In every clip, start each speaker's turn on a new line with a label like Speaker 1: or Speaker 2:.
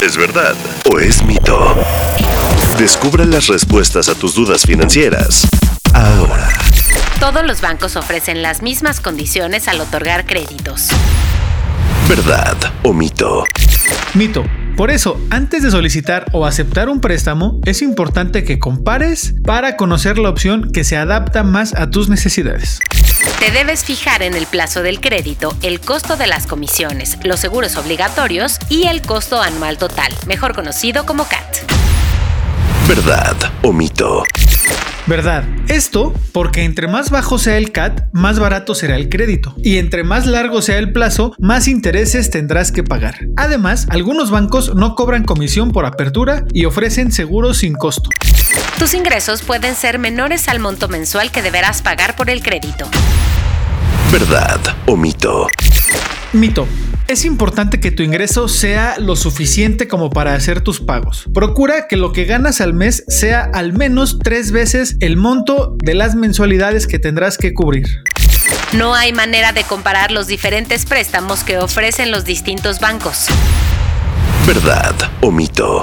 Speaker 1: ¿Es verdad o es mito? Descubra las respuestas a tus dudas financieras ahora.
Speaker 2: Todos los bancos ofrecen las mismas condiciones al otorgar créditos.
Speaker 1: ¿Verdad o mito?
Speaker 3: Mito. Por eso, antes de solicitar o aceptar un préstamo, es importante que compares para conocer la opción que se adapta más a tus necesidades.
Speaker 2: Te debes fijar en el plazo del crédito, el costo de las comisiones, los seguros obligatorios y el costo anual total, mejor conocido como CAT.
Speaker 1: ¿Verdad o mito?
Speaker 3: ¿Verdad? Esto porque entre más bajo sea el CAT, más barato será el crédito. Y entre más largo sea el plazo, más intereses tendrás que pagar. Además, algunos bancos no cobran comisión por apertura y ofrecen seguros sin costo.
Speaker 2: Tus ingresos pueden ser menores al monto mensual que deberás pagar por el crédito.
Speaker 1: ¿Verdad o mito?
Speaker 3: Mito. Es importante que tu ingreso sea lo suficiente como para hacer tus pagos. Procura que lo que ganas al mes sea al menos tres veces el monto de las mensualidades que tendrás que cubrir.
Speaker 2: No hay manera de comparar los diferentes préstamos que ofrecen los distintos bancos.
Speaker 1: ¿Verdad o mito?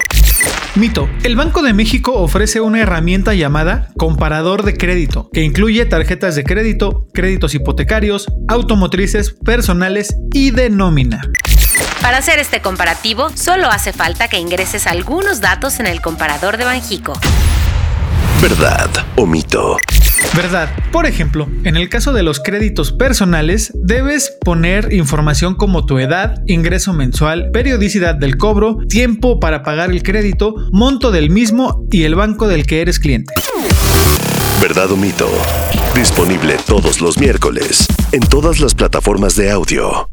Speaker 3: Mito. El Banco de México ofrece una herramienta llamada comparador de crédito, que incluye tarjetas de crédito, créditos hipotecarios, automotrices, personales y de nómina.
Speaker 2: Para hacer este comparativo, solo hace falta que ingreses algunos datos en el comparador de Banjico.
Speaker 1: ¿Verdad o mito?
Speaker 3: ¿Verdad? Por ejemplo, en el caso de los créditos personales, debes poner información como tu edad, ingreso mensual, periodicidad del cobro, tiempo para pagar el crédito, monto del mismo y el banco del que eres cliente.
Speaker 1: ¿Verdad o mito? Disponible todos los miércoles en todas las plataformas de audio.